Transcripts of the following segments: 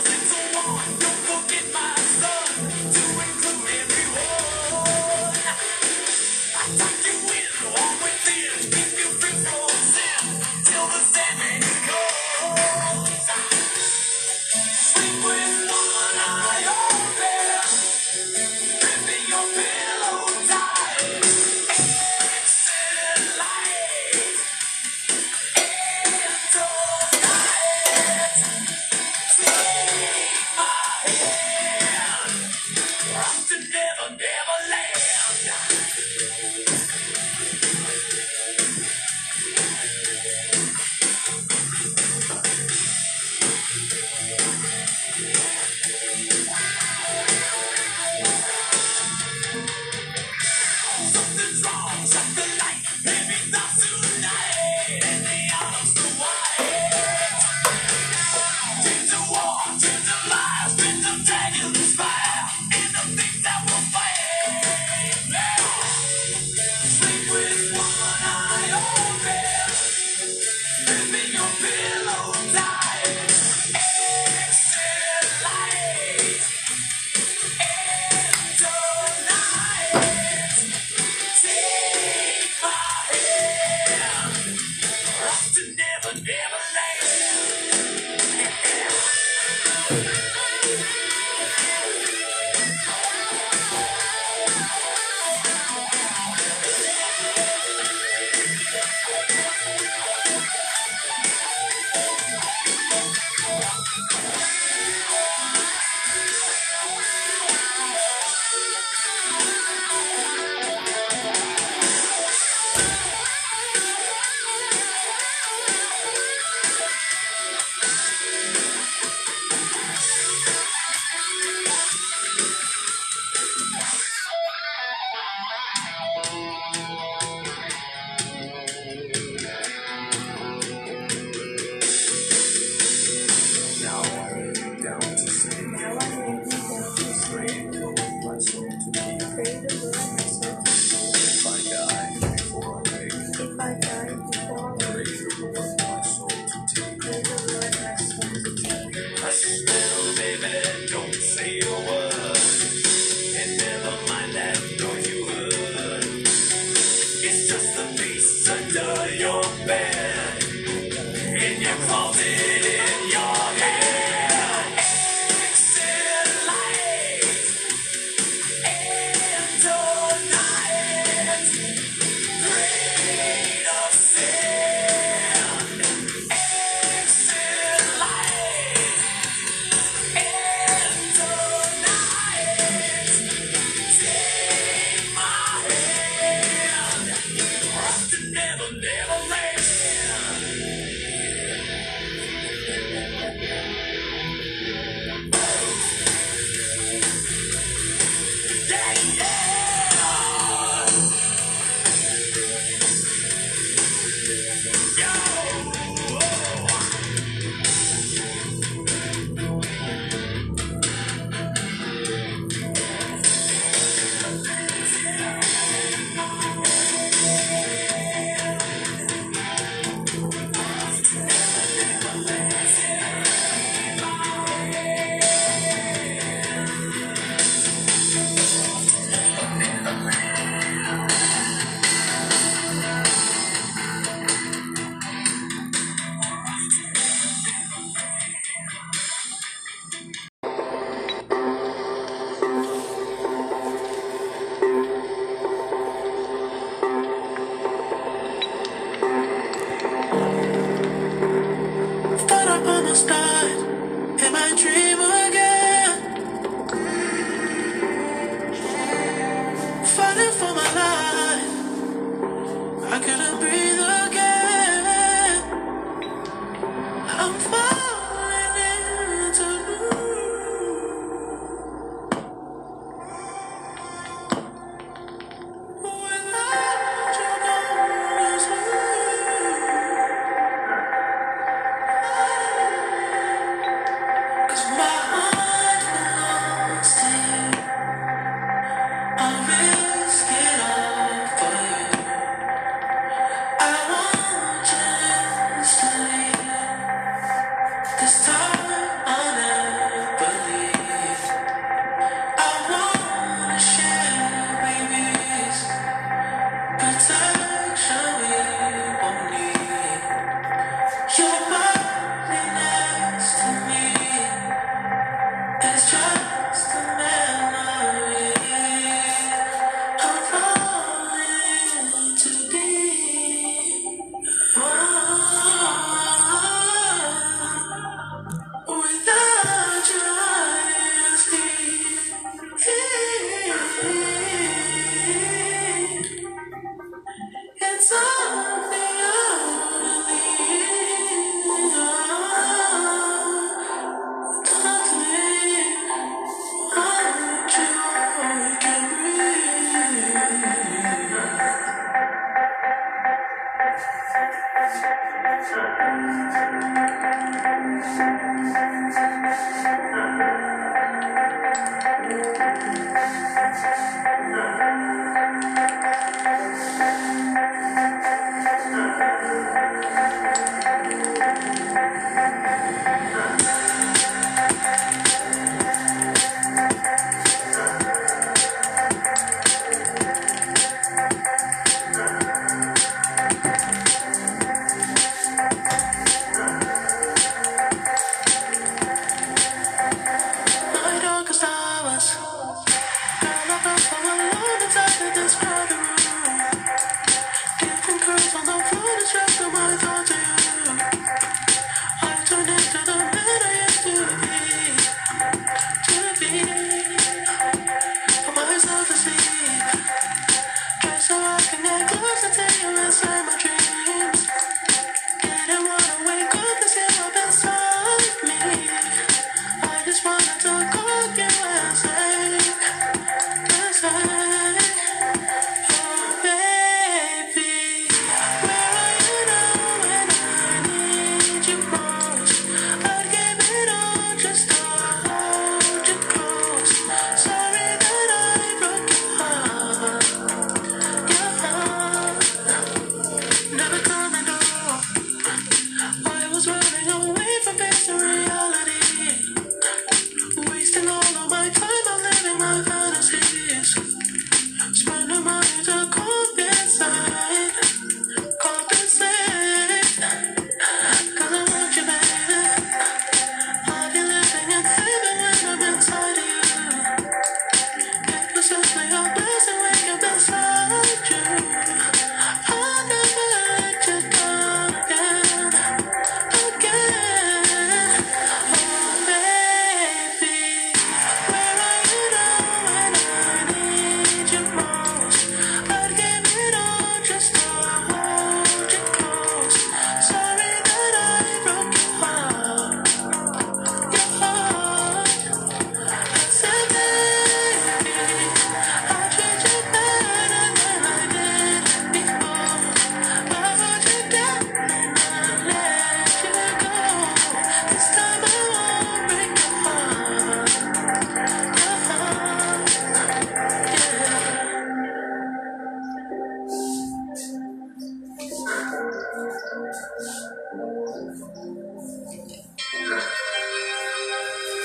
thousand. In your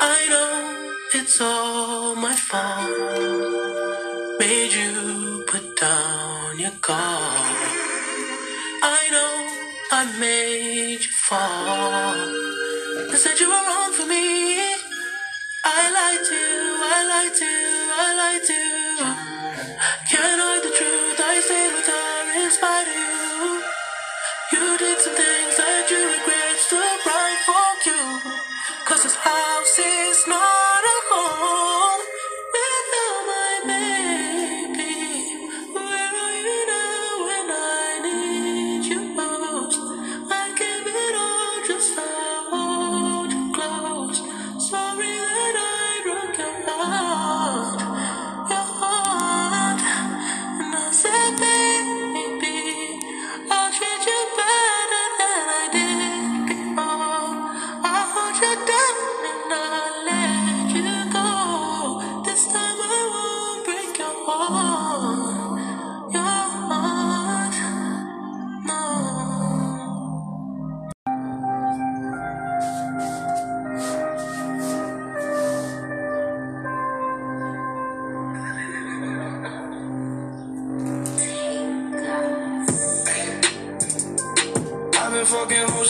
I know it's all my fault. Made you put down your guard. I know I made you fall. They said you were wrong for me. I lied to you, I lied to you, I lied to you. Can't hide the truth, I stayed with her in spite of you. You did some things that you regret, still right for you. This is not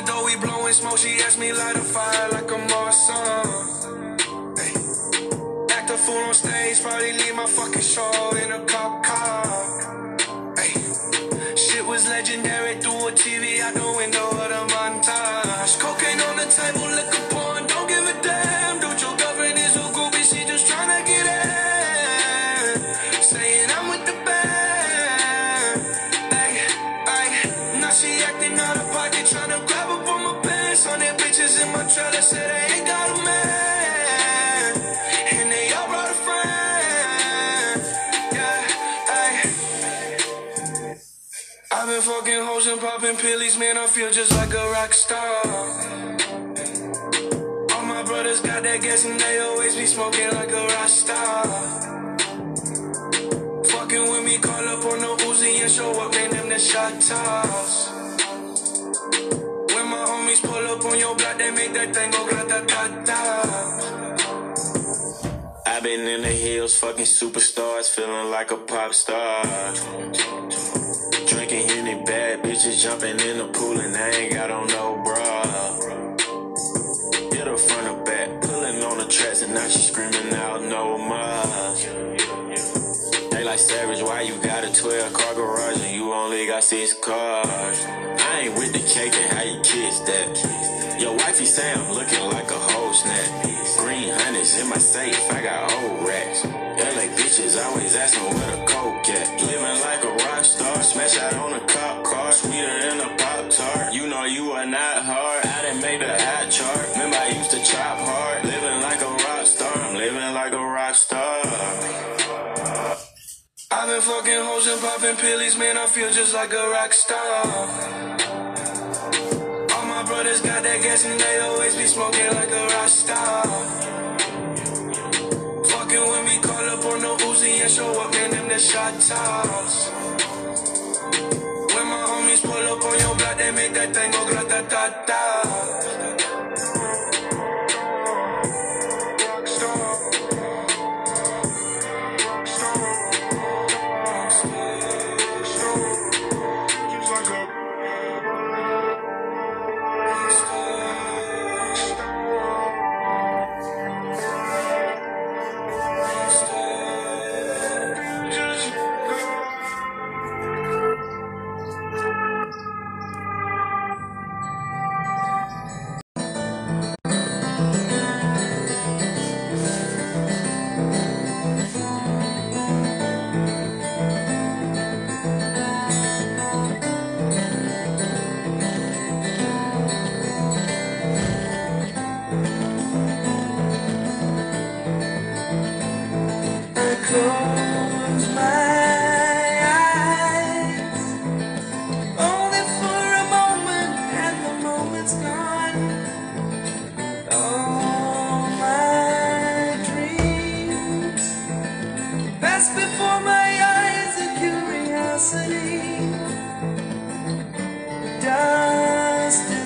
That door, we blowing smoke. She asked me light a fire like a Marsan. Hey, act a fool on stage, probably leave my fucking show in a cop car. Shit was legendary in said they ain't got a man. And they all brought a friend. Yeah, ay. I've been fucking hoes and popping pillies, man. I feel just like a rock star. All my brothers got that gas and they always be smoking like a rock star. Fucking with me, call up on the Uzi and show up, man. Them the shot toss. When pull up on your block, they make that thing go grata ta ta. I've been in the hills, fucking superstars, feeling like a pop star. Drinking Henny, bad bitches jumping in the pool, and I ain't got on no bra. Hit her front or back, pulling on the tracks, and now she screaming out no more. Like savage, why you got a 12 car garage and you only got six cars? I ain't with the cake and how you kiss that. Your wifey say I'm looking like a whole snack. Green hundreds in my safe, I got old racks. LA bitches always asking where the coke at. Living like a rock star, smash out on a cop car, sweeter than a pop tart. You know you are not hard. I didn't make the hot chart. Been fucking hoes and popping pillies, man, I feel just like a rock star. All my brothers got that gas and they always be smoking like a rock star. Fucking with me, call up on the Uzi and show up, man, them the shot toss. When my homies pull up on your block, they make that thing go grata ta ta. My eyes in curiosity. Dust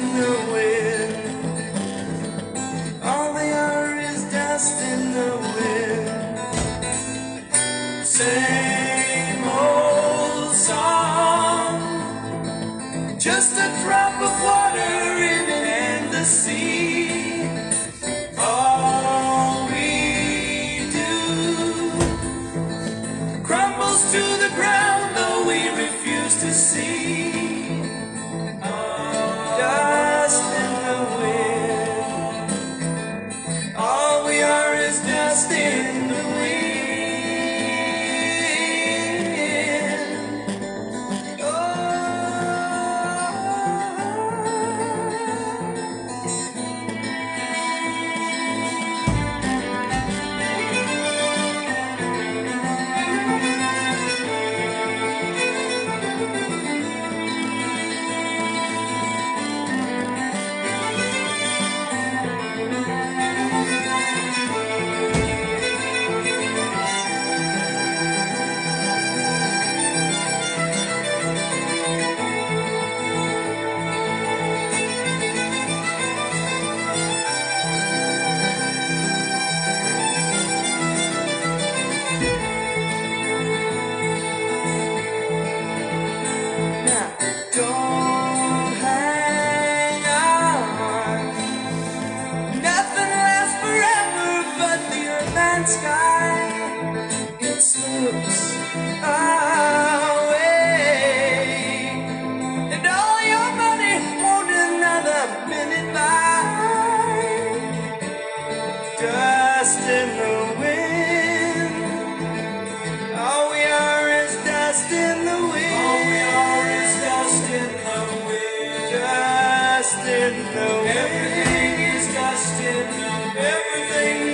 dust in the wind. All we are is dust in the wind. Dust in the wind. Everything is dust in the wind. Everything